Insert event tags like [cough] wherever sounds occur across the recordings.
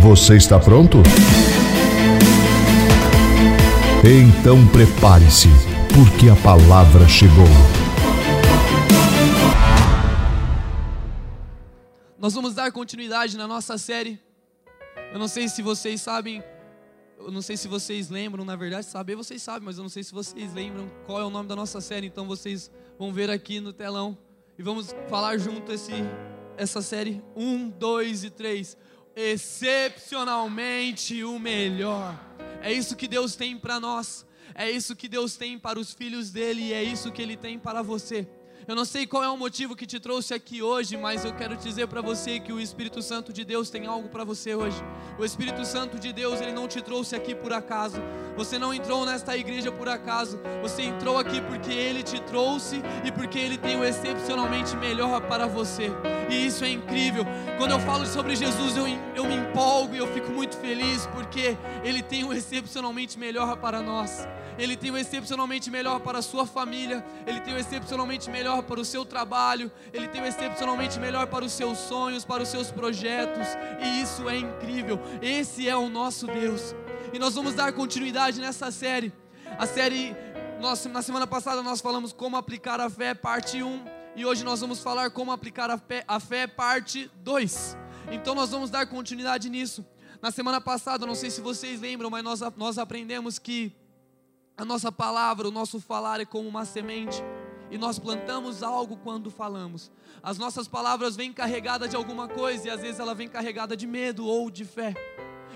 Você está pronto? Então prepare-se, porque a palavra chegou. Nós vamos dar continuidade na nossa série. Eu não sei se vocês sabem, eu não sei se vocês lembram, na verdade, saber vocês sabem, mas eu não sei se vocês lembram qual é o nome da nossa série, então vocês vão ver aqui no telão e vamos falar junto esse essa série um, dois e três excepcionalmente o melhor. É isso que Deus tem para nós. É isso que Deus tem para os filhos dele e é isso que ele tem para você. Eu não sei qual é o motivo que te trouxe aqui hoje, mas eu quero dizer para você que o Espírito Santo de Deus tem algo para você hoje. O Espírito Santo de Deus, ele não te trouxe aqui por acaso. Você não entrou nesta igreja por acaso. Você entrou aqui porque ele te trouxe e porque ele tem o excepcionalmente melhor para você. E isso é incrível. Quando eu falo sobre Jesus, eu, eu me empolgo e eu fico muito feliz porque ele tem o excepcionalmente melhor para nós. Ele tem o excepcionalmente melhor para a sua família, Ele tem o excepcionalmente melhor para o seu trabalho, Ele tem o excepcionalmente melhor para os seus sonhos, para os seus projetos, e isso é incrível. Esse é o nosso Deus. E nós vamos dar continuidade nessa série. A série, nós, na semana passada nós falamos como aplicar a fé, parte 1, e hoje nós vamos falar como aplicar a fé, a fé parte 2. Então nós vamos dar continuidade nisso. Na semana passada, não sei se vocês lembram, mas nós, nós aprendemos que a nossa palavra, o nosso falar é como uma semente. E nós plantamos algo quando falamos. As nossas palavras vêm carregadas de alguma coisa e às vezes ela vem carregada de medo ou de fé.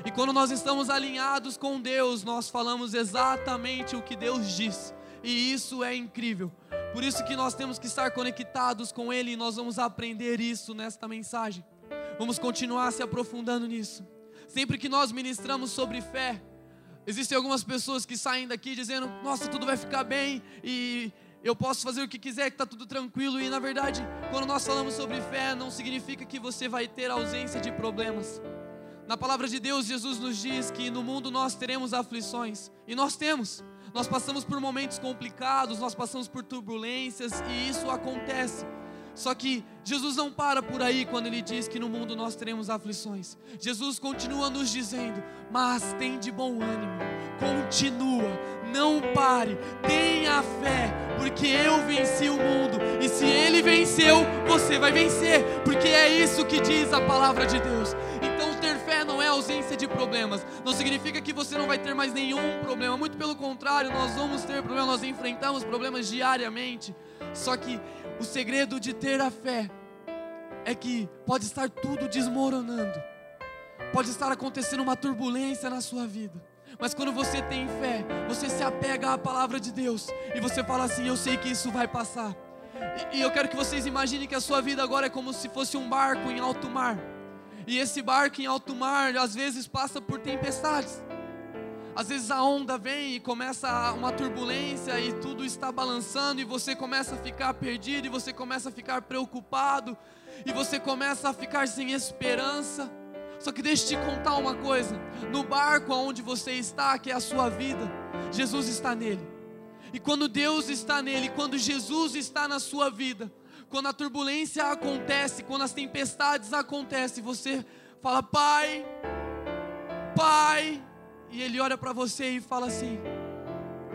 E quando nós estamos alinhados com Deus, nós falamos exatamente o que Deus diz. E isso é incrível. Por isso que nós temos que estar conectados com Ele e nós vamos aprender isso nesta mensagem. Vamos continuar se aprofundando nisso. Sempre que nós ministramos sobre fé, Existem algumas pessoas que saem daqui dizendo: Nossa, tudo vai ficar bem e eu posso fazer o que quiser, que está tudo tranquilo. E na verdade, quando nós falamos sobre fé, não significa que você vai ter ausência de problemas. Na palavra de Deus, Jesus nos diz que no mundo nós teremos aflições, e nós temos. Nós passamos por momentos complicados, nós passamos por turbulências, e isso acontece. Só que Jesus não para por aí quando ele diz que no mundo nós teremos aflições. Jesus continua nos dizendo: "Mas tem de bom ânimo, continua, não pare, tenha fé, porque eu venci o mundo, e se ele venceu, você vai vencer, porque é isso que diz a palavra de Deus." Então ter fé não é ausência de problemas. Não significa que você não vai ter mais nenhum problema. Muito pelo contrário, nós vamos ter problemas, nós enfrentamos problemas diariamente. Só que o segredo de ter a fé é que pode estar tudo desmoronando, pode estar acontecendo uma turbulência na sua vida. Mas quando você tem fé, você se apega à palavra de Deus e você fala assim: Eu sei que isso vai passar. E, e eu quero que vocês imaginem que a sua vida agora é como se fosse um barco em alto mar. E esse barco em alto mar às vezes passa por tempestades. Às vezes a onda vem e começa uma turbulência e tudo está balançando e você começa a ficar perdido e você começa a ficar preocupado e você começa a ficar sem esperança. Só que deixa eu te contar uma coisa: no barco onde você está, que é a sua vida, Jesus está nele. E quando Deus está nele, quando Jesus está na sua vida, quando a turbulência acontece, quando as tempestades acontecem, você fala: Pai, Pai, e ele olha para você e fala assim: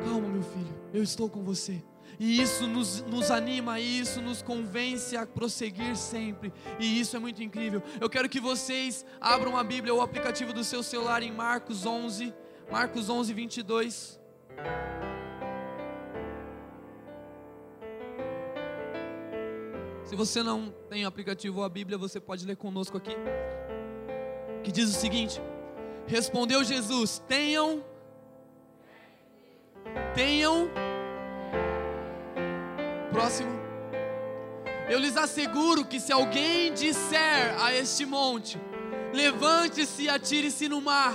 Calma, meu filho, eu estou com você. E isso nos, nos anima, isso nos convence a prosseguir sempre. E isso é muito incrível. Eu quero que vocês abram a Bíblia ou o aplicativo do seu celular em Marcos 11, Marcos 11, 22. Se você não tem o aplicativo ou a Bíblia, você pode ler conosco aqui. Que diz o seguinte: Respondeu Jesus: Tenham, tenham. Próximo. Eu lhes asseguro que se alguém disser a este monte: Levante-se e atire-se no mar,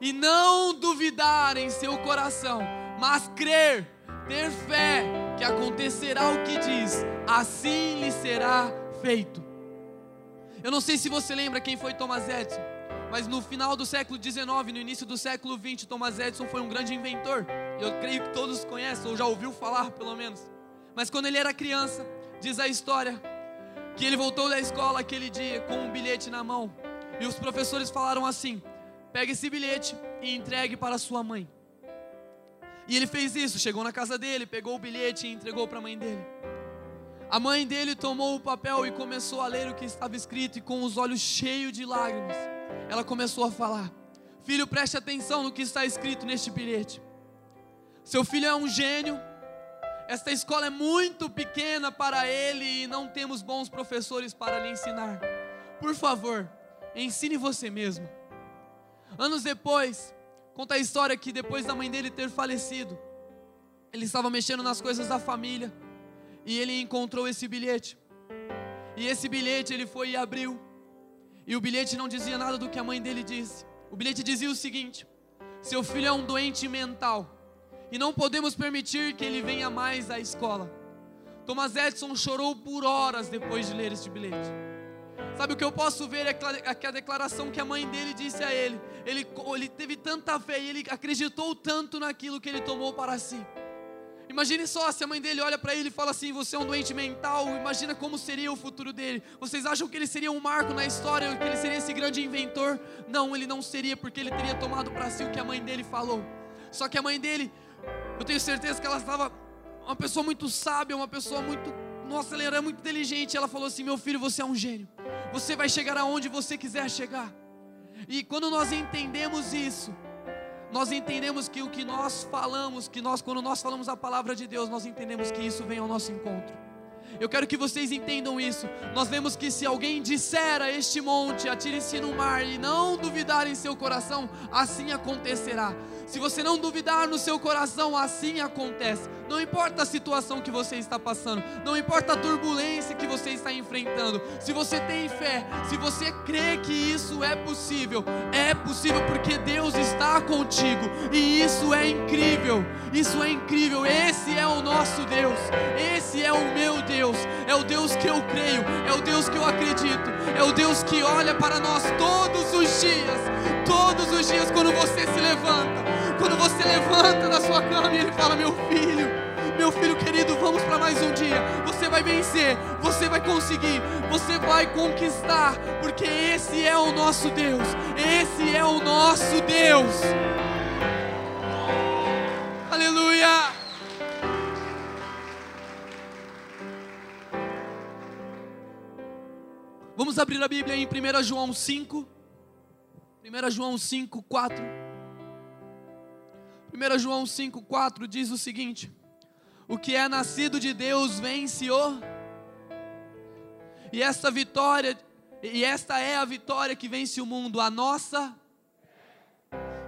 e não duvidar em seu coração, mas crer, ter fé que acontecerá o que diz, assim lhe será feito. Eu não sei se você lembra quem foi Thomas Edison, mas no final do século XIX, no início do século XX, Thomas Edison foi um grande inventor. Eu creio que todos conhecem, ou já ouviu falar pelo menos. Mas quando ele era criança, diz a história que ele voltou da escola aquele dia com um bilhete na mão. E os professores falaram assim: pegue esse bilhete e entregue para sua mãe. E ele fez isso, chegou na casa dele, pegou o bilhete e entregou para a mãe dele. A mãe dele tomou o papel e começou a ler o que estava escrito, e com os olhos cheios de lágrimas, ela começou a falar: Filho, preste atenção no que está escrito neste bilhete. Seu filho é um gênio, esta escola é muito pequena para ele e não temos bons professores para lhe ensinar. Por favor, ensine você mesmo. Anos depois, conta a história que depois da mãe dele ter falecido, ele estava mexendo nas coisas da família e ele encontrou esse bilhete. E esse bilhete ele foi e abriu. E o bilhete não dizia nada do que a mãe dele disse. O bilhete dizia o seguinte: Seu filho é um doente mental e não podemos permitir que ele venha mais à escola. Thomas Edison chorou por horas depois de ler este bilhete. Sabe o que eu posso ver é que a declaração que a mãe dele disse a ele. Ele, ele teve tanta fé e ele acreditou tanto naquilo que ele tomou para si. Imagine só se a mãe dele olha para ele e fala assim: Você é um doente mental. Imagina como seria o futuro dele. Vocês acham que ele seria um marco na história, que ele seria esse grande inventor? Não, ele não seria, porque ele teria tomado para si o que a mãe dele falou. Só que a mãe dele, eu tenho certeza que ela estava uma pessoa muito sábia, uma pessoa muito. Nossa, ela era muito inteligente. Ela falou assim: Meu filho, você é um gênio. Você vai chegar aonde você quiser chegar. E quando nós entendemos isso, nós entendemos que o que nós falamos, que nós quando nós falamos a palavra de Deus, nós entendemos que isso vem ao nosso encontro. Eu quero que vocês entendam isso. Nós vemos que se alguém disser a este monte, atire-se no mar e não duvidar em seu coração, assim acontecerá. Se você não duvidar no seu coração, assim acontece. Não importa a situação que você está passando, não importa a turbulência que você está enfrentando. Se você tem fé, se você crê que isso é possível, é possível porque Deus está contigo e isso é incrível. Isso é incrível. Esse é o nosso Deus. Esse é o meu Deus. É o Deus que eu creio, é o Deus que eu acredito. É o Deus que olha para nós todos os dias. Todos os dias quando você se levanta quando você levanta da sua cama e ele fala: Meu filho, meu filho querido, vamos para mais um dia. Você vai vencer, você vai conseguir, você vai conquistar, porque esse é o nosso Deus. Esse é o nosso Deus. Aleluia! Vamos abrir a Bíblia em 1 João 5. 1 João 5, 4. 1 João 5,4 diz o seguinte: O que é nascido de Deus vence o. E esta vitória, e esta é a vitória que vence o mundo, a nossa.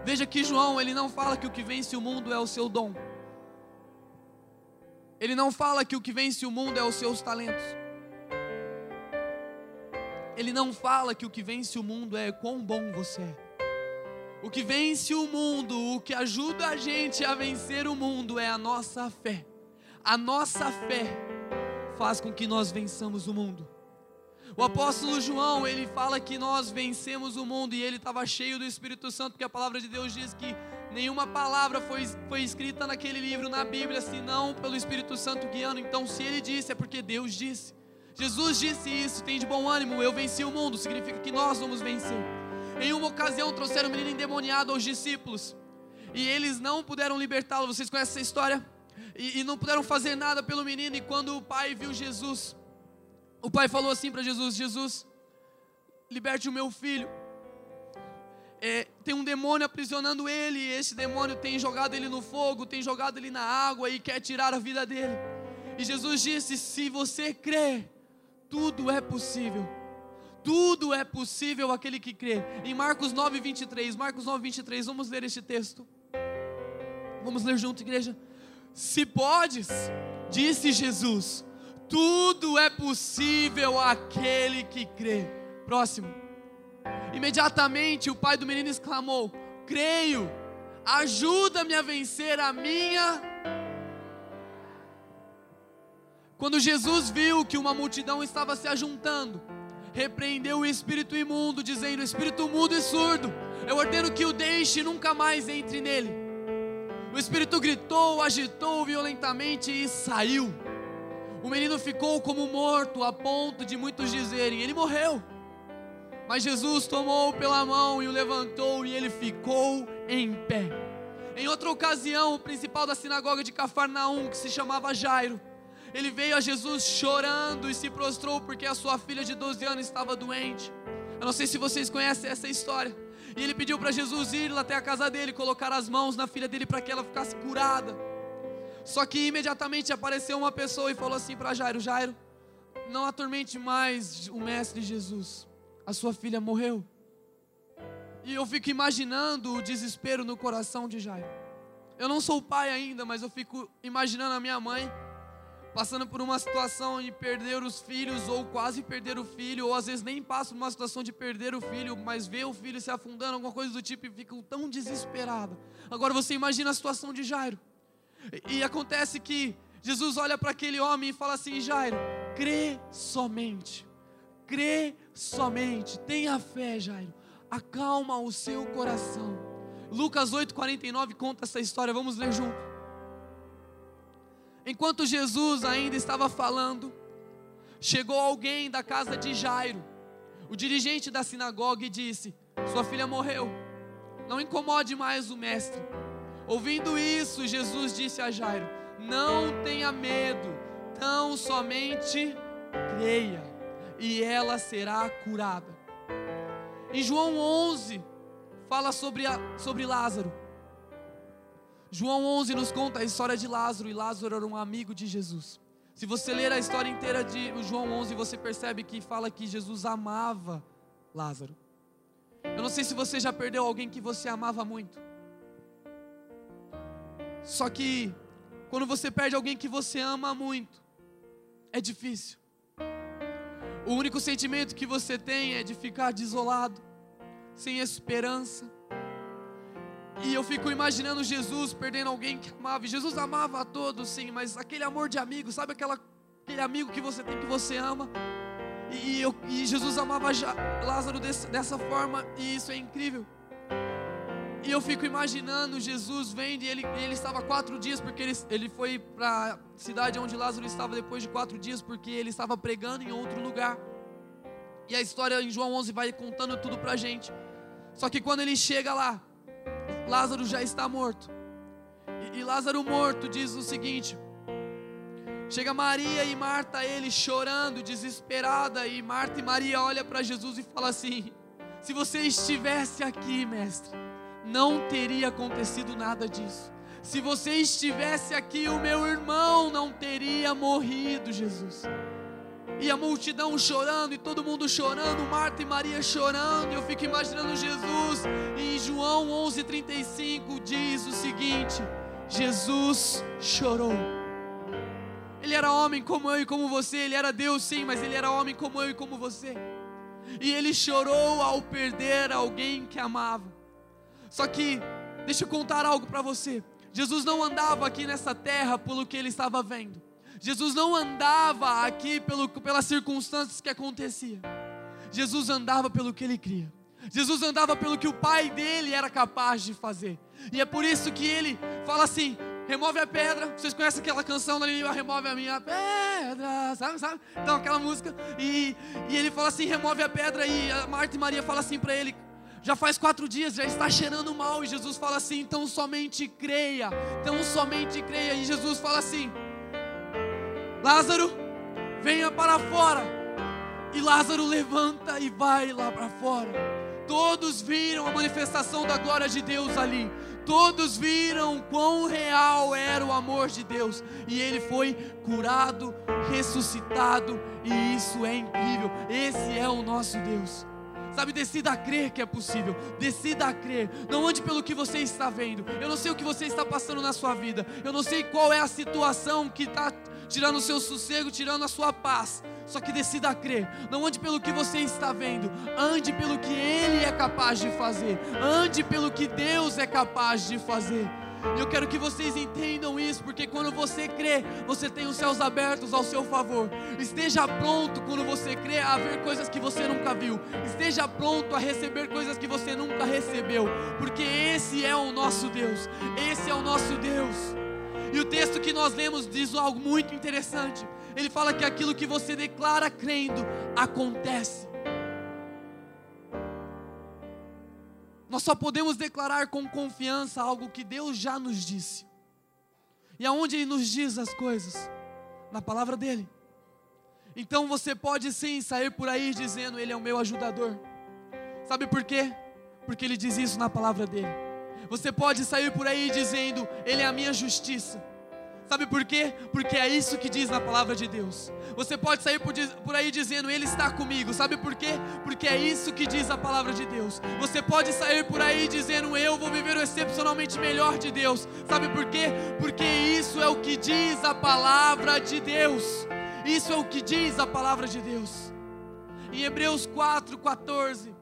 Veja que João, ele não fala que o que vence o mundo é o seu dom. Ele não fala que o que vence o mundo é os seus talentos. Ele não fala que o que vence o mundo é quão bom você é. O que vence o mundo, o que ajuda a gente a vencer o mundo é a nossa fé. A nossa fé faz com que nós vençamos o mundo. O apóstolo João, ele fala que nós vencemos o mundo e ele estava cheio do Espírito Santo, porque a palavra de Deus diz que nenhuma palavra foi, foi escrita naquele livro, na Bíblia, senão pelo Espírito Santo guiando. Então, se ele disse, é porque Deus disse. Jesus disse isso, tem de bom ânimo, eu venci o mundo, significa que nós vamos vencer. Em uma ocasião trouxeram um menino endemoniado aos discípulos e eles não puderam libertá-lo. Vocês conhecem essa história? E, e, não puderam fazer nada pelo menino. E quando o pai viu Jesus, o pai falou assim para Jesus: Jesus, liberte o meu filho. É, tem um demônio aprisionando ele. E esse demônio tem jogado ele no fogo, tem jogado ele na água e quer tirar a vida dele. E Jesus disse: Se você crê, tudo é possível tudo é possível aquele que crê. Em Marcos 9, 23, Marcos 9, 23, vamos ler este texto. Vamos ler junto, igreja. Se podes, disse Jesus, tudo é possível aquele que crê. Próximo. Imediatamente o pai do menino exclamou: creio. Ajuda-me a vencer a minha. Quando Jesus viu que uma multidão estava se ajuntando, repreendeu o espírito imundo, dizendo: Espírito mudo e surdo, eu ordeno que o deixe e nunca mais entre nele. O espírito gritou, agitou violentamente e saiu. O menino ficou como morto, a ponto de muitos dizerem: Ele morreu. Mas Jesus tomou pela mão e o levantou e ele ficou em pé. Em outra ocasião, o principal da sinagoga de Cafarnaum, que se chamava Jairo, ele veio a Jesus chorando e se prostrou porque a sua filha de 12 anos estava doente. Eu não sei se vocês conhecem essa história. E ele pediu para Jesus ir até a casa dele, colocar as mãos na filha dele para que ela ficasse curada. Só que imediatamente apareceu uma pessoa e falou assim para Jairo: Jairo, não atormente mais o mestre Jesus, a sua filha morreu. E eu fico imaginando o desespero no coração de Jairo. Eu não sou pai ainda, mas eu fico imaginando a minha mãe passando por uma situação de perder os filhos, ou quase perder o filho, ou às vezes nem passa por uma situação de perder o filho, mas vê o filho se afundando, alguma coisa do tipo, e ficam tão desesperados. Agora você imagina a situação de Jairo. E, e acontece que Jesus olha para aquele homem e fala assim: Jairo, crê somente, crê somente, tenha fé, Jairo, acalma o seu coração. Lucas 8,49 conta essa história, vamos ler junto. Enquanto Jesus ainda estava falando, chegou alguém da casa de Jairo, o dirigente da sinagoga, e disse: Sua filha morreu, não incomode mais o mestre. Ouvindo isso, Jesus disse a Jairo: Não tenha medo, tão somente creia, e ela será curada. Em João 11, fala sobre, a, sobre Lázaro. João 11 nos conta a história de Lázaro, e Lázaro era um amigo de Jesus. Se você ler a história inteira de João 11, você percebe que fala que Jesus amava Lázaro. Eu não sei se você já perdeu alguém que você amava muito. Só que quando você perde alguém que você ama muito, é difícil. O único sentimento que você tem é de ficar desolado, sem esperança, e eu fico imaginando Jesus perdendo alguém que amava. E Jesus amava a todos, sim, mas aquele amor de amigo, sabe aquela, aquele amigo que você tem que você ama? E, eu, e Jesus amava Lázaro desse, dessa forma, e isso é incrível. E eu fico imaginando Jesus vendo, e ele, ele estava quatro dias, porque ele, ele foi para a cidade onde Lázaro estava depois de quatro dias, porque ele estava pregando em outro lugar. E a história em João 11 vai contando tudo para gente. Só que quando ele chega lá, Lázaro já está morto. E, e Lázaro morto diz o seguinte: Chega Maria e Marta, ele chorando, desesperada, e Marta e Maria olha para Jesus e fala assim: Se você estivesse aqui, mestre, não teria acontecido nada disso. Se você estivesse aqui, o meu irmão não teria morrido, Jesus e a multidão chorando, e todo mundo chorando, Marta e Maria chorando. Eu fico imaginando Jesus, e em João 11:35 diz o seguinte: Jesus chorou. Ele era homem como eu e como você, ele era Deus sim, mas ele era homem como eu e como você. E ele chorou ao perder alguém que amava. Só que, deixa eu contar algo para você. Jesus não andava aqui nessa terra pelo que ele estava vendo. Jesus não andava aqui pelo, pelas circunstâncias que aconteciam. Jesus andava pelo que ele cria. Jesus andava pelo que o pai dele era capaz de fazer. E é por isso que ele fala assim: remove a pedra. Vocês conhecem aquela canção da Lívia, remove a minha pedra, sabe, sabe? Então aquela música. E, e ele fala assim: remove a pedra. E a Marta e Maria falam assim para ele: já faz quatro dias, já está cheirando mal. E Jesus fala assim: então somente creia, então somente creia. E Jesus fala assim: Lázaro, venha para fora. E Lázaro levanta e vai lá para fora. Todos viram a manifestação da glória de Deus ali. Todos viram quão real era o amor de Deus. E ele foi curado, ressuscitado. E isso é incrível. Esse é o nosso Deus. Sabe, decida a crer que é possível. Decida a crer. Não ande pelo que você está vendo. Eu não sei o que você está passando na sua vida. Eu não sei qual é a situação que está tirando o seu sossego, tirando a sua paz. Só que decida crer. Não ande pelo que você está vendo, ande pelo que Ele é capaz de fazer. Ande pelo que Deus é capaz de fazer. E eu quero que vocês entendam isso, porque quando você crê, você tem os céus abertos ao seu favor. Esteja pronto quando você crê a ver coisas que você nunca viu. Esteja pronto a receber coisas que você nunca recebeu, porque esse é o nosso Deus. Esse é o nosso Deus. E o texto que nós lemos diz algo muito interessante. Ele fala que aquilo que você declara crendo acontece. Nós só podemos declarar com confiança algo que Deus já nos disse. E aonde Ele nos diz as coisas? Na palavra dEle. Então você pode sim sair por aí dizendo: Ele é o meu ajudador. Sabe por quê? Porque Ele diz isso na palavra dEle. Você pode sair por aí dizendo: Ele é a minha justiça. Sabe por quê? Porque é isso que diz na palavra de Deus. Você pode sair por, aí dizendo, Ele está comigo. Sabe por quê? Porque é isso que diz a palavra de Deus. Você pode sair por aí dizendo, Eu vou viver o excepcionalmente melhor de Deus. Sabe por quê? Porque isso é o que diz a palavra de Deus. Isso é o que diz a palavra de Deus. Em Hebreus 4, 14.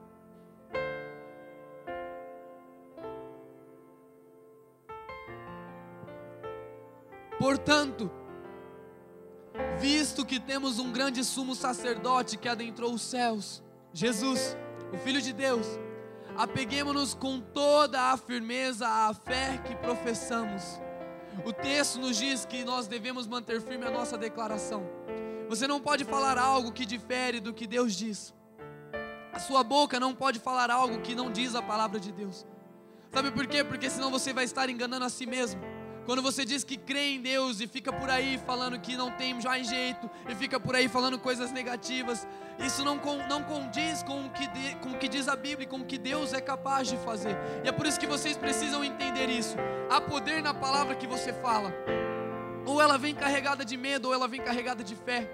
Portanto, visto que temos um grande sumo sacerdote que adentrou os céus, Jesus, o Filho de Deus, apeguemos-nos com toda a firmeza à fé que professamos. O texto nos diz que nós devemos manter firme a nossa declaração. Você não pode falar algo que difere do que Deus diz. A sua boca não pode falar algo que não diz a palavra de Deus. Sabe por quê? Porque senão você vai estar enganando a si mesmo. Quando você diz que crê em Deus e fica por aí falando que não tem já jeito, e fica por aí falando coisas negativas, isso não, não condiz com o, que de, com o que diz a Bíblia e com o que Deus é capaz de fazer. E é por isso que vocês precisam entender isso. Há poder na palavra que você fala. Ou ela vem carregada de medo, ou ela vem carregada de fé.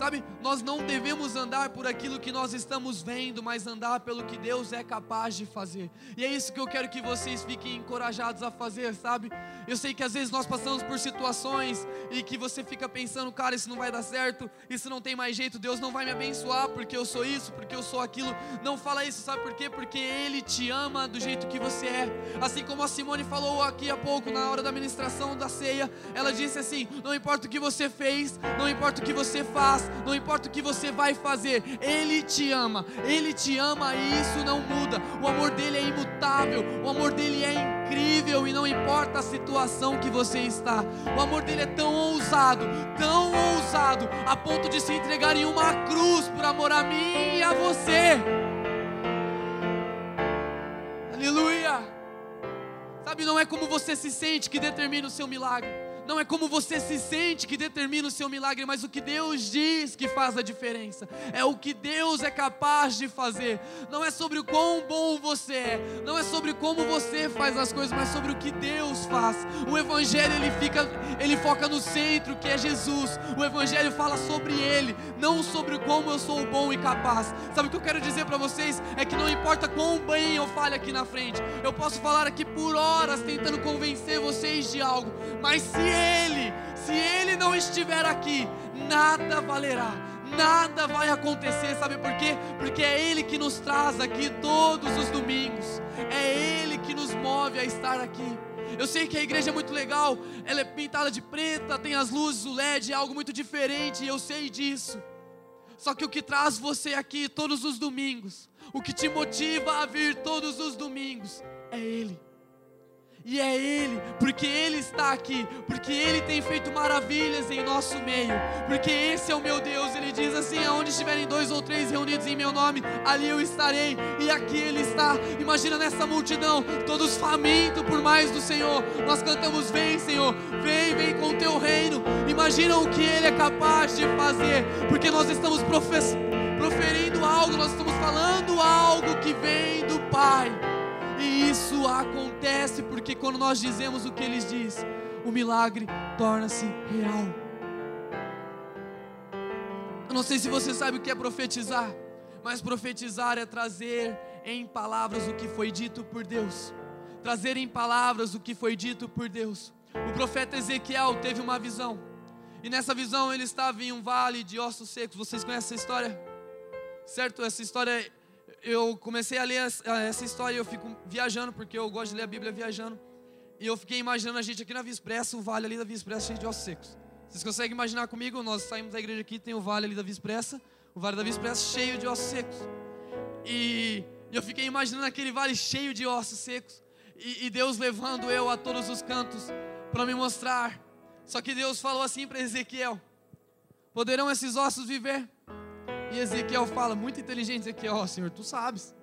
Sabe, nós não devemos andar por aquilo que nós estamos vendo, mas andar pelo que Deus é capaz de fazer. E é isso que eu quero que vocês fiquem encorajados a fazer, sabe? Eu sei que às vezes nós passamos por situações e que você fica pensando, cara, isso não vai dar certo, isso não tem mais jeito, Deus não vai me abençoar porque eu sou isso, porque eu sou aquilo. Não fala isso, sabe por quê? Porque Ele te ama do jeito que você é. Assim como a Simone falou aqui há pouco, na hora da ministração da ceia, ela disse assim: não importa o que você fez, não importa o que você faz, não importa o que você vai fazer, Ele te ama, Ele te ama e isso não muda. O amor dele é imutável, o amor dele é incrível e não importa a situação que você está. O amor dele é tão ousado, tão ousado, a ponto de se entregar em uma cruz por amor a mim e a você. Aleluia! Sabe, não é como você se sente que determina o seu milagre. Não é como você se sente que determina o seu milagre, mas o que Deus diz que faz a diferença. É o que Deus é capaz de fazer. Não é sobre o quão bom você é, não é sobre como você faz as coisas, mas sobre o que Deus faz. O evangelho ele fica, ele foca no centro, que é Jesus. O evangelho fala sobre ele, não sobre como eu sou bom e capaz. Sabe o que eu quero dizer para vocês? É que não importa quão bem eu fale aqui na frente. Eu posso falar aqui por horas tentando convencer vocês de algo, mas se ele, se Ele não estiver aqui, nada valerá, nada vai acontecer, sabe por quê? Porque é Ele que nos traz aqui todos os domingos, é Ele que nos move a estar aqui. Eu sei que a igreja é muito legal, ela é pintada de preta, tem as luzes, o LED, é algo muito diferente, eu sei disso. Só que o que traz você aqui todos os domingos, o que te motiva a vir todos os domingos, é Ele. E é Ele, porque Ele está aqui, porque Ele tem feito maravilhas em nosso meio, porque esse é o meu Deus. Ele diz assim: aonde estiverem dois ou três reunidos em meu nome, ali eu estarei, e aqui Ele está. Imagina nessa multidão, todos famintos por mais do Senhor. Nós cantamos: Vem, Senhor, vem, vem com o teu reino. Imagina o que Ele é capaz de fazer, porque nós estamos proferindo algo, nós estamos falando algo que vem do Pai. Isso acontece porque quando nós dizemos o que eles diz, o milagre torna-se real. Eu não sei se você sabe o que é profetizar, mas profetizar é trazer em palavras o que foi dito por Deus. Trazer em palavras o que foi dito por Deus. O profeta Ezequiel teve uma visão. E nessa visão ele estava em um vale de ossos secos. Vocês conhecem essa história? Certo? Essa história eu comecei a ler essa história e eu fico viajando, porque eu gosto de ler a Bíblia viajando. E eu fiquei imaginando a gente aqui na Via Expressa, o vale ali da Via Expressa cheio de ossos secos. Vocês conseguem imaginar comigo? Nós saímos da igreja aqui, tem o vale ali da Via Expressa, o vale da Via Expressa cheio de ossos secos. E eu fiquei imaginando aquele vale cheio de ossos secos. E, e Deus levando eu a todos os cantos para me mostrar. Só que Deus falou assim para Ezequiel: Poderão esses ossos viver? E Ezequiel fala, muito inteligente, Ezequiel, ó oh, Senhor, tu sabes.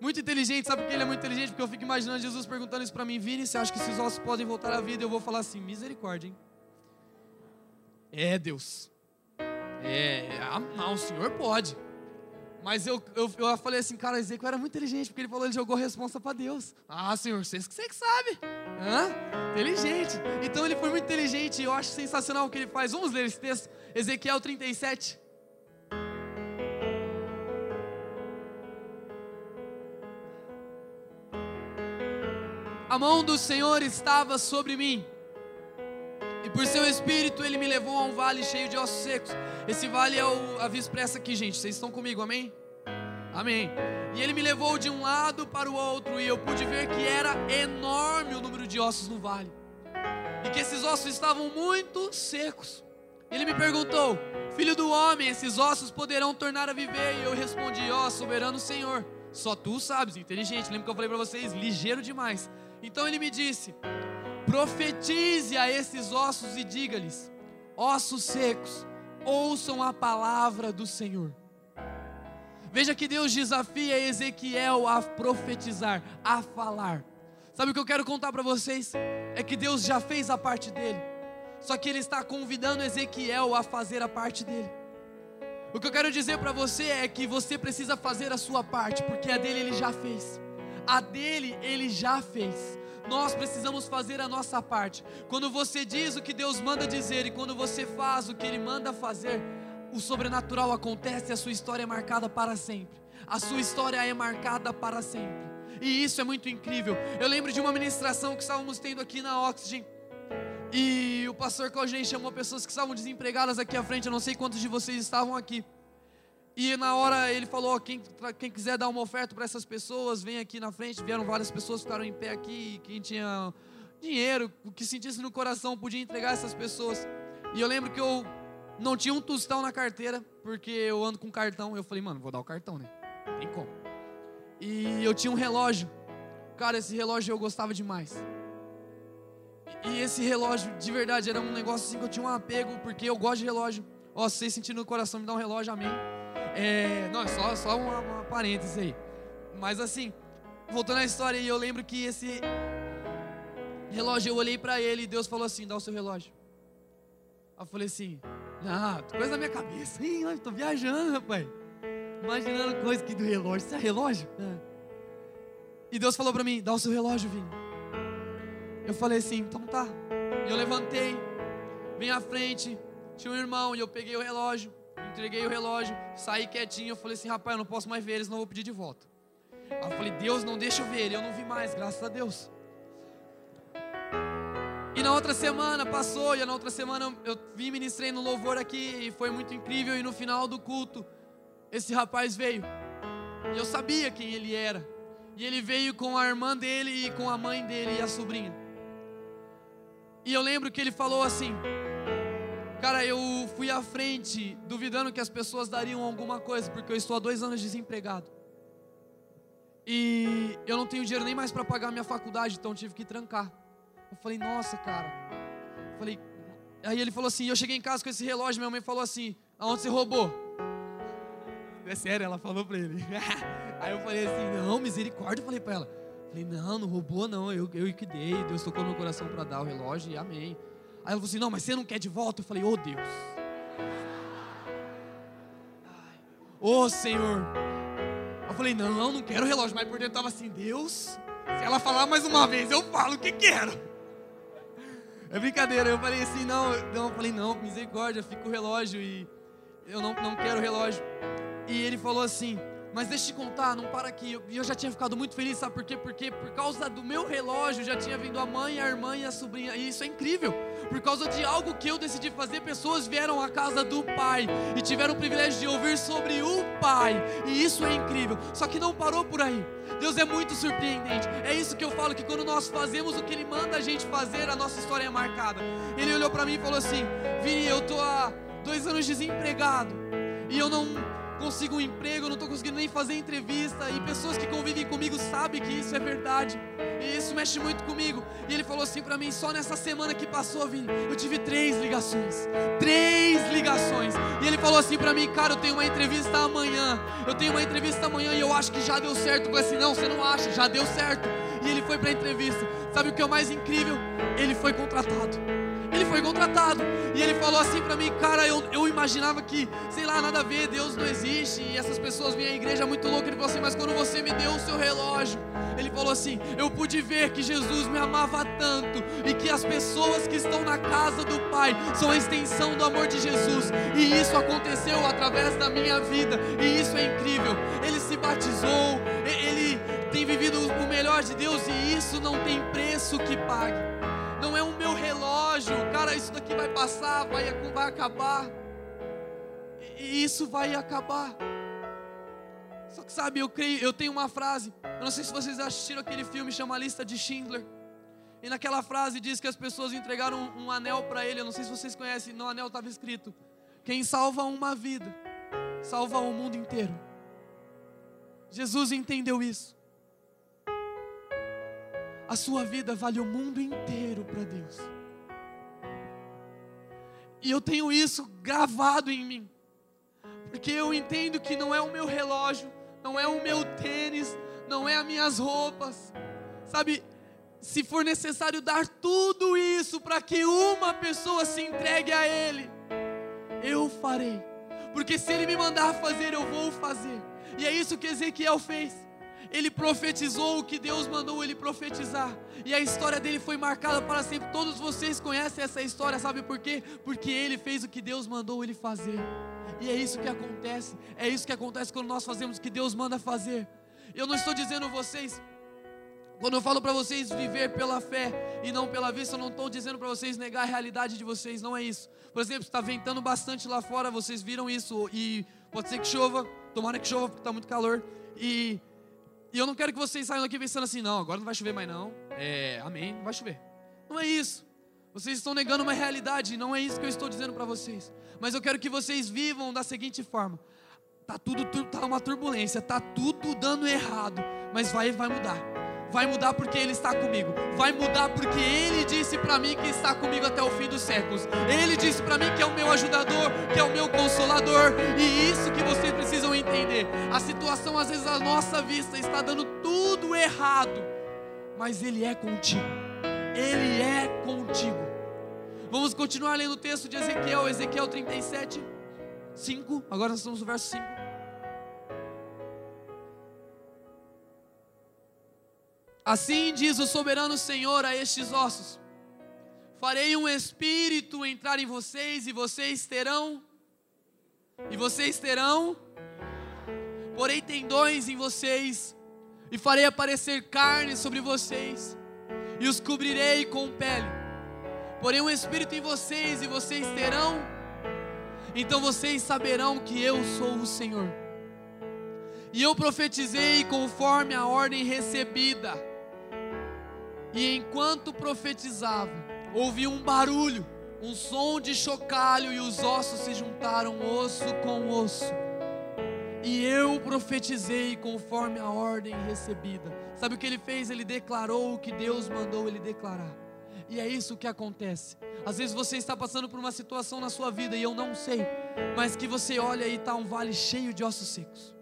Muito inteligente, sabe por que ele é muito inteligente? Porque eu fico imaginando Jesus perguntando isso para mim, Vini, você acha que esses ossos podem voltar à vida? Eu vou falar assim, misericórdia, hein? É, Deus. É, ah, o Senhor pode. Mas eu, eu, eu falei assim, cara, Ezequiel era muito inteligente, porque ele falou, ele jogou a resposta para Deus. Ah, Senhor, você, você que sabe. Hã? Inteligente. Então ele foi muito inteligente eu acho sensacional o que ele faz. Vamos ler esse texto, Ezequiel 37. A mão do Senhor estava sobre mim. E por seu espírito ele me levou a um vale cheio de ossos secos. Esse vale é o, a Via Expressa aqui, gente. Vocês estão comigo, amém? Amém. E ele me levou de um lado para o outro. E eu pude ver que era enorme o número de ossos no vale. E que esses ossos estavam muito secos. Ele me perguntou: Filho do homem, esses ossos poderão tornar a viver? E eu respondi: Ó, oh, soberano Senhor, só tu sabes, inteligente. Lembra que eu falei para vocês? Ligeiro demais. Então ele me disse: profetize a esses ossos e diga-lhes: ossos secos, ouçam a palavra do Senhor. Veja que Deus desafia Ezequiel a profetizar, a falar. Sabe o que eu quero contar para vocês? É que Deus já fez a parte dele, só que Ele está convidando Ezequiel a fazer a parte dele. O que eu quero dizer para você é que você precisa fazer a sua parte, porque a dele ele já fez a dele ele já fez. Nós precisamos fazer a nossa parte. Quando você diz o que Deus manda dizer e quando você faz o que Ele manda fazer, o sobrenatural acontece e a sua história é marcada para sempre. A sua história é marcada para sempre. E isso é muito incrível. Eu lembro de uma ministração que estávamos tendo aqui na Oxygen. E o pastor Claudinei chamou pessoas que estavam desempregadas aqui à frente. Eu não sei quantos de vocês estavam aqui. E na hora ele falou: quem, quem quiser dar uma oferta para essas pessoas, vem aqui na frente. Vieram várias pessoas, ficaram em pé aqui. Quem tinha dinheiro, o que sentisse no coração, podia entregar essas pessoas. E eu lembro que eu não tinha um tostão na carteira, porque eu ando com cartão. Eu falei, mano, vou dar o cartão, né? Tem como. E eu tinha um relógio. Cara, esse relógio eu gostava demais. E esse relógio, de verdade, era um negócio assim que eu tinha um apego, porque eu gosto de relógio. Ó, se vocês sentirem no coração, me dá um relógio, amém. É, não, só, só uma, uma parêntese aí. Mas assim, voltando à história, eu lembro que esse relógio, eu olhei para ele e Deus falou assim: dá o seu relógio. Aí eu falei assim: ah, coisa na minha cabeça. Ih, eu tô viajando, rapaz. Imaginando coisa que do relógio. Isso é relógio? É. E Deus falou para mim: dá o seu relógio, Vini. Eu falei assim: então tá. E eu levantei, vim à frente, tinha um irmão e eu peguei o relógio entreguei o relógio, saí quietinho. Eu falei assim: rapaz, eu não posso mais ver eles, não vou pedir de volta. Aí eu falei: Deus, não deixa eu ver ele. Eu não vi mais, graças a Deus. E na outra semana passou, e na outra semana eu vim ministrei no louvor aqui, e foi muito incrível. E no final do culto, esse rapaz veio. E eu sabia quem ele era. E ele veio com a irmã dele e com a mãe dele e a sobrinha. E eu lembro que ele falou assim: Cara, eu fui à frente duvidando que as pessoas dariam alguma coisa, porque eu estou há dois anos desempregado. E eu não tenho dinheiro nem mais para pagar minha faculdade, então tive que trancar. Eu falei, nossa, cara. Eu falei, aí ele falou assim: eu cheguei em casa com esse relógio, minha mãe falou assim: aonde você roubou? É sério, ela falou para ele. [laughs] aí eu falei assim: não, misericórdia, eu falei para ela. Eu falei, não, não roubou, não, eu, eu que dei, Deus tocou meu coração para dar o relógio e amém. Aí ela falou assim: Não, mas você não quer de volta? Eu falei: Oh Deus. Oh, Senhor. Eu falei: Não, não quero relógio. Mas por dentro estava assim: Deus, se ela falar mais uma vez, eu falo o que quero. É brincadeira. Eu falei assim: Não, não. Eu falei: Não, misericórdia, fica o relógio. E eu não, não quero o relógio. E ele falou assim: Mas deixa eu te contar, não para aqui. Eu já tinha ficado muito feliz, sabe por quê? Porque por causa do meu relógio já tinha vindo a mãe, a irmã e a sobrinha. E isso é incrível. Por causa de algo que eu decidi fazer, pessoas vieram à casa do Pai e tiveram o privilégio de ouvir sobre o Pai. E isso é incrível. Só que não parou por aí. Deus é muito surpreendente. É isso que eu falo que quando nós fazemos o que Ele manda a gente fazer, a nossa história é marcada. Ele olhou para mim e falou assim: Vini, eu tô há dois anos desempregado e eu não consigo um emprego, eu não estou conseguindo nem fazer entrevista, e pessoas que convivem comigo sabem que isso é verdade, e isso mexe muito comigo. E ele falou assim para mim: só nessa semana que passou, Vini, eu tive três ligações, três ligações, e ele falou assim para mim: cara, eu tenho uma entrevista amanhã, eu tenho uma entrevista amanhã e eu acho que já deu certo. Eu falei assim: não, você não acha, já deu certo. E ele foi para a entrevista. Sabe o que é o mais incrível? Ele foi contratado. Ele foi contratado. E ele falou assim para mim, cara, eu, eu imaginava que, sei lá, nada a ver, Deus não existe. E essas pessoas vêm à igreja muito louca. Ele falou assim, mas quando você me deu o seu relógio, ele falou assim, eu pude ver que Jesus me amava tanto. E que as pessoas que estão na casa do Pai são a extensão do amor de Jesus. E isso aconteceu através da minha vida. E isso é incrível. Ele se batizou, ele tem vivido o melhor de Deus. E isso não tem preço que pague não é o meu relógio, cara, isso daqui vai passar, vai, vai acabar, e isso vai acabar. Só que sabe, eu creio, eu tenho uma frase, eu não sei se vocês assistiram aquele filme chama a Lista de Schindler. E naquela frase diz que as pessoas entregaram um, um anel para ele. Eu não sei se vocês conhecem, no anel estava escrito: Quem salva uma vida, salva o mundo inteiro. Jesus entendeu isso a sua vida vale o mundo inteiro para Deus. E eu tenho isso gravado em mim, porque eu entendo que não é o meu relógio, não é o meu tênis, não é as minhas roupas, sabe? Se for necessário dar tudo isso para que uma pessoa se entregue a Ele, eu farei, porque se Ele me mandar fazer, eu vou fazer, e é isso que Ezequiel fez ele profetizou o que Deus mandou ele profetizar, e a história dele foi marcada para sempre. Todos vocês conhecem essa história, sabe por quê? Porque ele fez o que Deus mandou ele fazer, e é isso que acontece, é isso que acontece quando nós fazemos o que Deus manda fazer. Eu não estou dizendo vocês, quando eu falo para vocês viver pela fé e não pela vista, eu não estou dizendo para vocês negar a realidade de vocês, não é isso. Por exemplo, está ventando bastante lá fora, vocês viram isso, e pode ser que chova, tomara que chova porque está muito calor, e e eu não quero que vocês saiam daqui pensando assim, não, agora não vai chover mais não. É, amém, não vai chover. Não é isso. Vocês estão negando uma realidade, não é isso que eu estou dizendo para vocês. Mas eu quero que vocês vivam da seguinte forma: tá tudo tá uma turbulência, tá tudo dando errado, mas vai vai mudar. Vai mudar porque Ele está comigo. Vai mudar porque Ele disse para mim que está comigo até o fim dos séculos. Ele disse para mim que é o meu ajudador, que é o meu consolador. E isso que vocês precisam entender. A situação, às vezes, à nossa vista está dando tudo errado. Mas Ele é contigo. Ele é contigo. Vamos continuar lendo o texto de Ezequiel, Ezequiel 37, 5. Agora nós estamos no verso 5. Assim diz o soberano Senhor a estes ossos: Farei um espírito entrar em vocês e vocês terão e vocês terão porei tendões em vocês e farei aparecer carne sobre vocês e os cobrirei com pele. Porém um espírito em vocês e vocês terão então vocês saberão que eu sou o Senhor. E eu profetizei conforme a ordem recebida. E enquanto profetizava, ouvi um barulho, um som de chocalho, e os ossos se juntaram osso com osso. E eu profetizei conforme a ordem recebida. Sabe o que ele fez? Ele declarou o que Deus mandou ele declarar. E é isso que acontece. Às vezes você está passando por uma situação na sua vida e eu não sei, mas que você olha e está um vale cheio de ossos secos.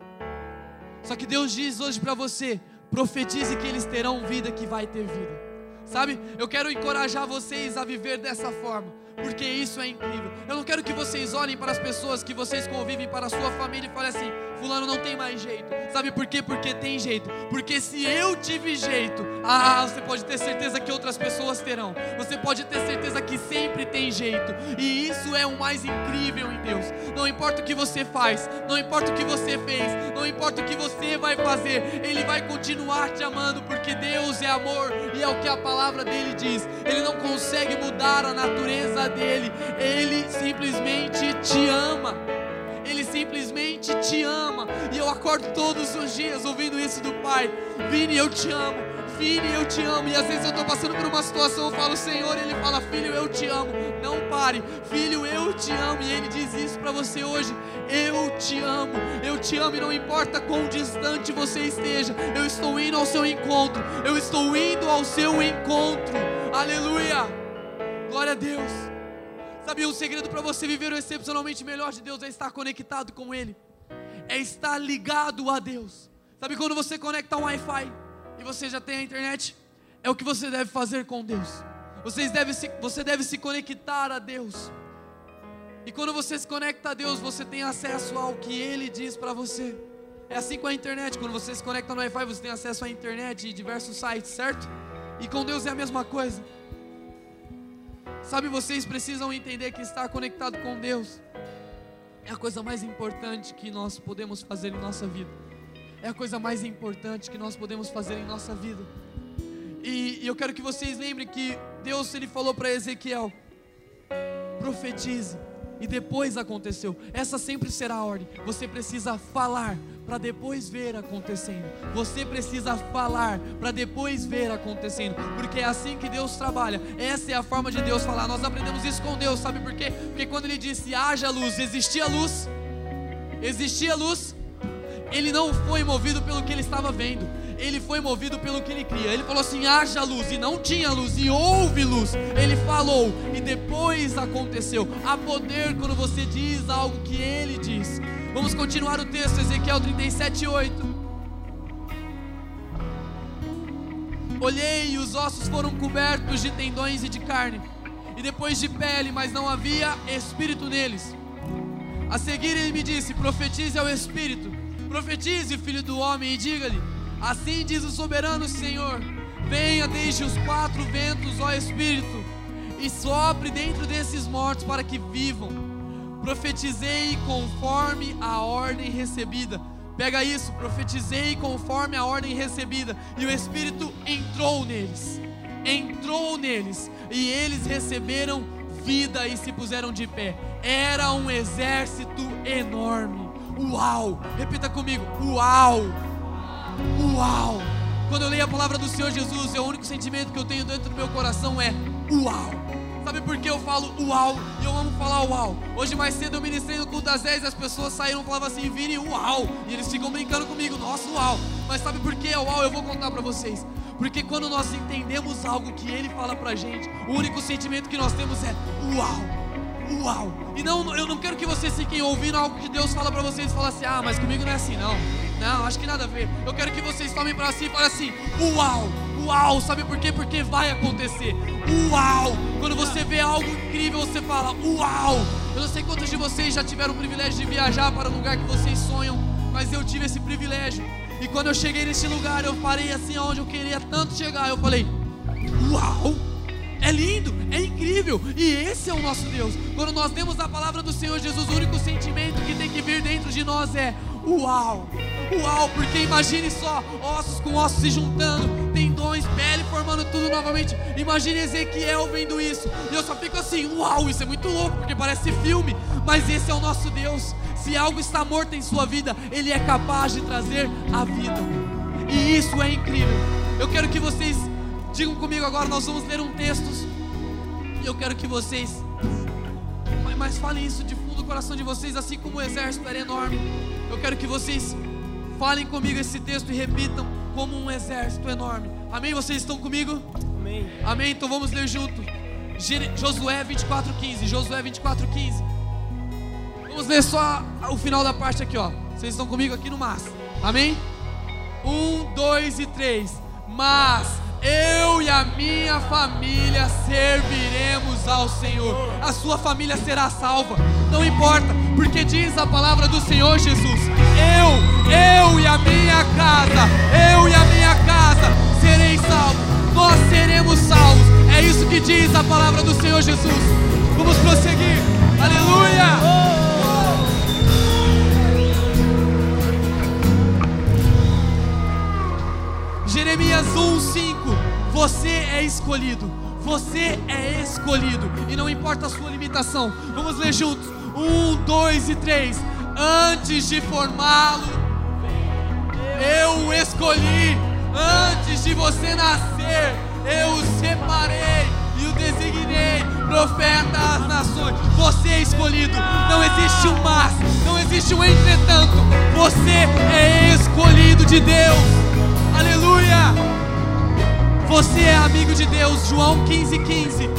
Só que Deus diz hoje para você: Profetize que eles terão vida que vai ter vida. Sabe? Eu quero encorajar vocês a viver dessa forma, porque isso é incrível. Eu não quero que vocês olhem para as pessoas que vocês convivem, para a sua família e falem assim: Fulano não tem mais jeito. Sabe por quê? Porque tem jeito. Porque se eu tive jeito, ah, você pode ter certeza que outras pessoas terão. Você pode ter certeza que sempre tem jeito. E isso é o mais incrível em Deus. Não importa o que você faz, não importa o que você fez, não importa o que você vai fazer, Ele vai continuar te amando, porque Deus é amor e é o que a palavra dele diz. Ele não consegue mudar a natureza dele, Ele simplesmente te ama. Ele simplesmente te ama. E eu acordo todos os dias ouvindo isso do Pai. Vini, eu te amo. Vini, eu te amo. E às vezes eu estou passando por uma situação, eu falo, Senhor, Ele fala, Filho, eu te amo. Não pare, Filho, eu te amo. E Ele diz isso para você hoje. Eu te amo, eu te amo. E não importa quão distante você esteja, eu estou indo ao seu encontro. Eu estou indo ao seu encontro. Aleluia. Glória a Deus. Sabe, um segredo para você viver o excepcionalmente melhor de Deus é estar conectado com Ele, é estar ligado a Deus. Sabe quando você conecta um Wi-Fi e você já tem a internet? É o que você deve fazer com Deus. Você deve se, você deve se conectar a Deus. E quando você se conecta a Deus, você tem acesso ao que Ele diz para você. É assim com a internet. Quando você se conecta no Wi-Fi, você tem acesso à internet e diversos sites, certo? E com Deus é a mesma coisa. Sabe, vocês precisam entender que estar conectado com Deus é a coisa mais importante que nós podemos fazer em nossa vida. É a coisa mais importante que nós podemos fazer em nossa vida. E, e eu quero que vocês lembrem que Deus ele falou para Ezequiel: profetize e depois aconteceu. Essa sempre será a ordem. Você precisa falar para depois ver acontecendo. Você precisa falar para depois ver acontecendo, porque é assim que Deus trabalha. Essa é a forma de Deus falar. Nós aprendemos isso com Deus, sabe por quê? Porque quando ele disse haja luz, existia luz. Existia luz. Ele não foi movido pelo que ele estava vendo ele foi movido pelo que ele cria. Ele falou assim: haja luz, e não tinha luz, e houve luz. Ele falou, e depois aconteceu. Há poder quando você diz algo que ele diz. Vamos continuar o texto, Ezequiel 37, 8. Olhei e os ossos foram cobertos de tendões e de carne, e depois de pele, mas não havia espírito neles. A seguir ele me disse: Profetize ao espírito, profetize, filho do homem, e diga-lhe: Assim diz o soberano Senhor: Venha desde os quatro ventos, ó Espírito, e sopre dentro desses mortos para que vivam. Profetizei conforme a ordem recebida. Pega isso, profetizei conforme a ordem recebida, e o Espírito entrou neles. Entrou neles, e eles receberam vida e se puseram de pé. Era um exército enorme. Uau! Repita comigo: Uau! Uau! Quando eu leio a palavra do Senhor Jesus, é o único sentimento que eu tenho dentro do meu coração é uau! Sabe por que eu falo uau? E eu amo falar uau. Hoje mais cedo eu ministrei no culto das 10 e as pessoas saíram e falavam assim, Vini, uau! E eles ficam brincando comigo, nossa, uau! Mas sabe por que é uau? Eu vou contar para vocês. Porque quando nós entendemos algo que Ele fala pra gente, o único sentimento que nós temos é uau! uau. E não, eu não quero que vocês fiquem ouvindo algo que Deus fala para vocês e falem assim, ah, mas comigo não é assim, não. Não, acho que nada a ver. Eu quero que vocês tomem para si e falem assim, uau, uau. Sabe por quê? Porque vai acontecer. Uau. Quando você vê algo incrível, você fala, uau. Eu não sei quantos de vocês já tiveram o privilégio de viajar para um lugar que vocês sonham, mas eu tive esse privilégio. E quando eu cheguei nesse lugar, eu parei assim aonde eu queria tanto chegar. Eu falei, uau é lindo, é incrível, e esse é o nosso Deus. Quando nós temos a palavra do Senhor Jesus, o único sentimento que tem que vir dentro de nós é uau, uau, porque imagine só ossos com ossos se juntando, tendões, pele formando tudo novamente. Imagine Ezequiel vendo isso, e eu só fico assim, uau, isso é muito louco, porque parece filme, mas esse é o nosso Deus. Se algo está morto em sua vida, Ele é capaz de trazer a vida, e isso é incrível. Eu quero que vocês Digam comigo agora, nós vamos ler um texto. E eu quero que vocês. Mas falem isso de fundo do coração de vocês, assim como o exército era enorme. Eu quero que vocês falem comigo esse texto e repitam como um exército enorme. Amém? Vocês estão comigo? Amém. Amém? Então vamos ler junto. Josué 24:15. Josué 24:15. Vamos ler só o final da parte aqui, ó. Vocês estão comigo aqui no mas. Amém? Um, dois e três. Mas Eu e a minha família serviremos ao Senhor. A sua família será salva. Não importa, porque diz a palavra do Senhor Jesus: Eu, eu e a minha casa, eu e a minha casa serei salvo. Nós seremos salvos. É isso que diz a palavra do Senhor Jesus. Vamos prosseguir. Aleluia! Jeremias 1:5 Você é escolhido. Você é escolhido e não importa a sua limitação. Vamos ler juntos. Um, dois e três. Antes de formá-lo, eu o escolhi. Antes de você nascer, eu o separei e o designei profeta às nações. Você é escolhido. Não existe um mas, não existe um entretanto. Você é escolhido de Deus. Aleluia! Você é amigo de Deus, João 15,15. 15.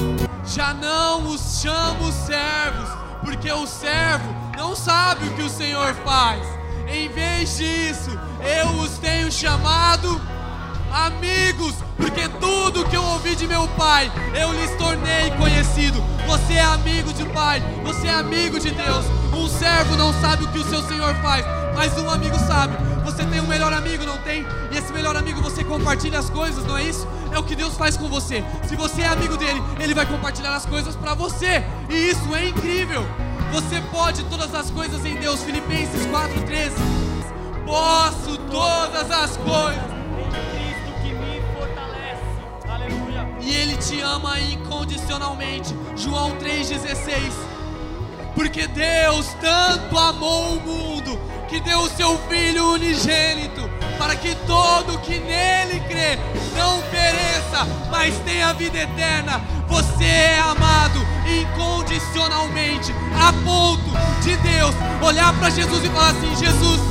Já não os chamo servos, porque o servo não sabe o que o Senhor faz. Em vez disso, eu os tenho chamado amigos, porque tudo que eu ouvi de meu pai, eu lhes tornei conhecido. Você é amigo de pai, você é amigo de Deus. Um servo não sabe o que o seu Senhor faz, mas um amigo sabe. Você tem um melhor amigo, não tem? E esse melhor amigo você compartilha as coisas, não é isso? É o que Deus faz com você. Se você é amigo dele, ele vai compartilhar as coisas para você. E isso é incrível. Você pode todas as coisas em Deus. Filipenses 4:13. Posso todas as coisas e Ele te ama incondicionalmente. João 3,16. Porque Deus tanto amou o mundo que deu o seu Filho unigênito, para que todo que nele crê não pereça, mas tenha vida eterna. Você é amado incondicionalmente, a ponto de Deus olhar para Jesus e falar assim: Jesus,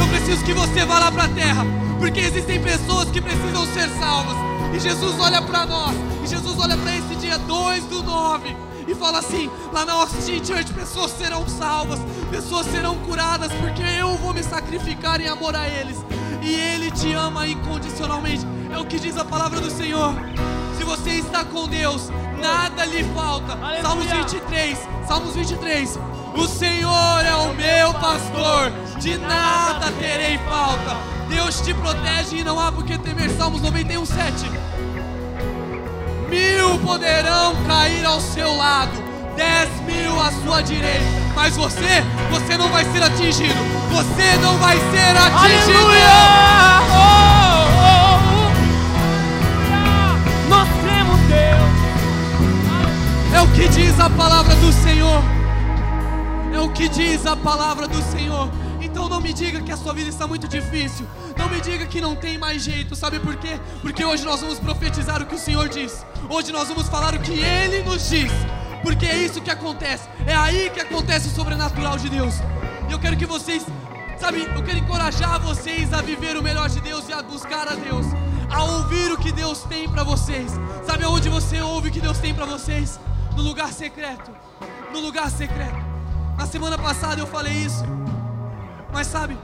eu preciso que você vá lá para a terra, porque existem pessoas que precisam ser salvas. E Jesus olha para nós, e Jesus olha para esse dia 2 do 9 e fala assim: lá na Oxygen Church, pessoas serão salvas, pessoas serão curadas, porque eu vou me sacrificar em amor a eles. E Ele te ama incondicionalmente. É o que diz a palavra do Senhor. Se você está com Deus, nada lhe falta. Aleluia. Salmos 23, Salmos 23. O Senhor é o meu pastor, de nada terei falta. Deus te protege e não há por que temer. Salmos 91, 7 mil poderão cair ao seu lado, dez mil à sua direita, mas você, você não vai ser atingido, você não vai ser atingido. Aleluia! Oh, oh, oh. Nós temos Deus. É o que diz a palavra do Senhor. É o que diz a palavra do Senhor. Então não me diga que a sua vida está muito difícil. Não me diga que não tem mais jeito. Sabe por quê? Porque hoje nós vamos profetizar o que o Senhor diz. Hoje nós vamos falar o que Ele nos diz. Porque é isso que acontece. É aí que acontece o sobrenatural de Deus. E eu quero que vocês, sabe, eu quero encorajar vocês a viver o melhor de Deus e a buscar a Deus. A ouvir o que Deus tem para vocês. Sabe aonde você ouve o que Deus tem para vocês? No lugar secreto. No lugar secreto. Na semana passada eu falei isso. Mas sabe,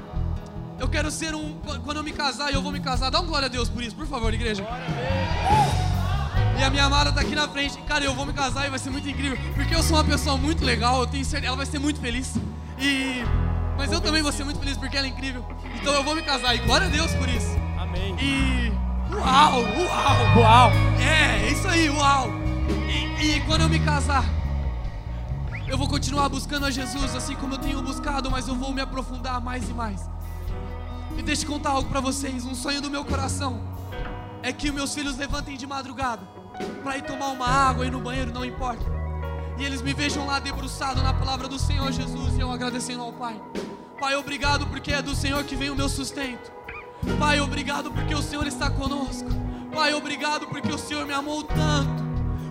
eu quero ser um. Quando eu me casar eu vou me casar, dá um glória a Deus por isso, por favor, igreja. E a minha amada tá aqui na frente. Cara, eu vou me casar e vai ser muito incrível. Porque eu sou uma pessoa muito legal, eu tenho certeza, ela vai ser muito feliz. E. Mas eu também vou ser muito feliz porque ela é incrível. Então eu vou me casar e glória a Deus por isso. Amém. E. Uau, uau, uau. É, isso aí, uau. E, e quando eu me casar, eu vou continuar buscando a Jesus assim como eu tenho buscado, mas eu vou me aprofundar mais e mais. E deixa eu contar algo para vocês, um sonho do meu coração é que meus filhos levantem de madrugada para ir tomar uma água, ir no banheiro, não importa. E eles me vejam lá debruçado na palavra do Senhor Jesus e eu agradecendo ao Pai. Pai, obrigado porque é do Senhor que vem o meu sustento. Pai, obrigado porque o Senhor está conosco. Pai, obrigado porque o Senhor me amou tanto.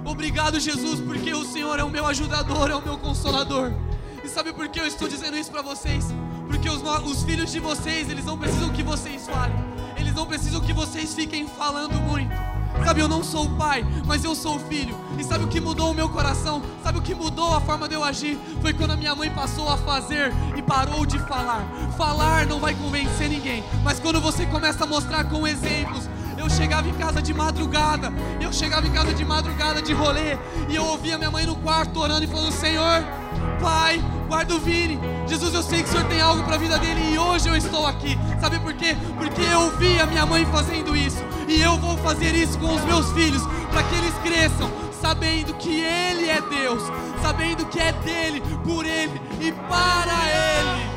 Obrigado, Jesus, porque o Senhor é o meu ajudador, é o meu consolador. E sabe por que eu estou dizendo isso para vocês? Porque os, os, filhos de vocês, eles não precisam que vocês falem. Eles não precisam que vocês fiquem falando muito. Sabe, eu não sou o pai, mas eu sou o filho. E sabe o que mudou o meu coração? Sabe o que mudou a forma de eu agir? Foi quando a minha mãe passou a fazer e parou de falar. Falar não vai convencer ninguém, mas quando você começa a mostrar com exemplos, Eu chegava em casa de madrugada, eu chegava em casa de madrugada de rolê, e eu ouvia minha mãe no quarto orando e falando: Senhor, Pai, guarda o Vini. Jesus, eu sei que o Senhor tem algo para a vida dele e hoje eu estou aqui. Sabe por quê? Porque eu vi a minha mãe fazendo isso e eu vou fazer isso com os meus filhos para que eles cresçam sabendo que Ele é Deus, sabendo que é dele, por Ele e para Ele.